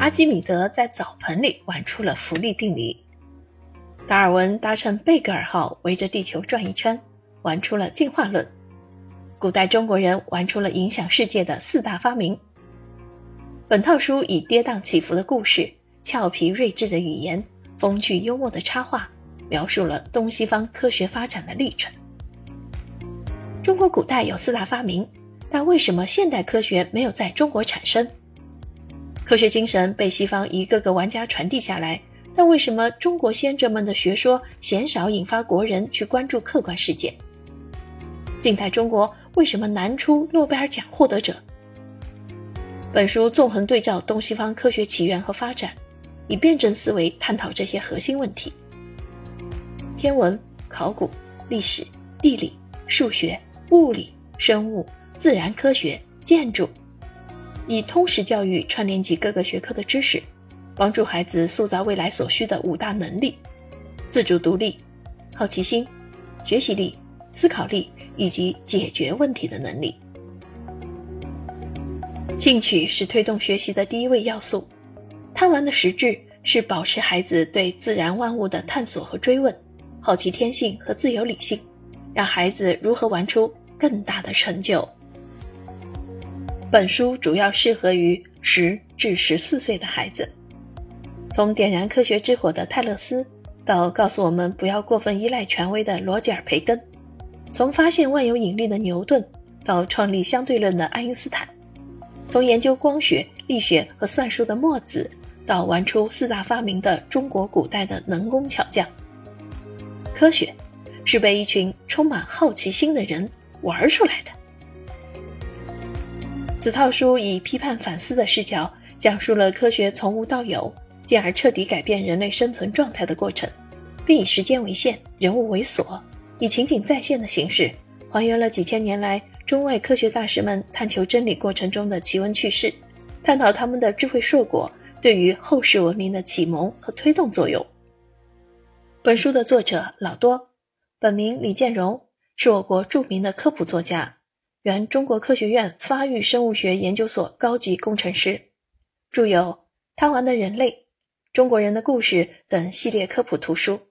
阿基米德在澡盆里玩出了浮力定理。达尔文搭乘贝格尔号围着地球转一圈，玩出了进化论。古代中国人玩出了影响世界的四大发明。本套书以跌宕起伏的故事、俏皮睿智的语言、风趣幽默的插画，描述了东西方科学发展的历程。中国古代有四大发明，但为什么现代科学没有在中国产生？科学精神被西方一个个玩家传递下来，但为什么中国先哲们的学说鲜少引发国人去关注客观世界？近代中国为什么难出诺贝尔奖获得者？本书纵横对照东西方科学起源和发展，以辩证思维探讨这些核心问题：天文、考古、历史、地理、数学。物理、生物、自然科学、建筑，以通识教育串联起各个学科的知识，帮助孩子塑造未来所需的五大能力：自主独立、好奇心、学习力、思考力以及解决问题的能力。兴趣是推动学习的第一位要素，贪玩的实质是保持孩子对自然万物的探索和追问，好奇天性和自由理性。让孩子如何玩出更大的成就。本书主要适合于十至十四岁的孩子，从点燃科学之火的泰勒斯，到告诉我们不要过分依赖权威的罗杰尔·培根；从发现万有引力的牛顿，到创立相对论的爱因斯坦；从研究光学、力学和算术的墨子，到玩出四大发明的中国古代的能工巧匠。科学。是被一群充满好奇心的人玩出来的。此套书以批判反思的视角，讲述了科学从无到有，进而彻底改变人类生存状态的过程，并以时间为线，人物为锁，以情景再现的形式，还原了几千年来中外科学大师们探求真理过程中的奇闻趣事，探讨他们的智慧硕果对于后世文明的启蒙和推动作用。本书的作者老多。本名李建荣，是我国著名的科普作家，原中国科学院发育生物学研究所高级工程师，著有《贪玩的人类》《中国人的故事》等系列科普图书。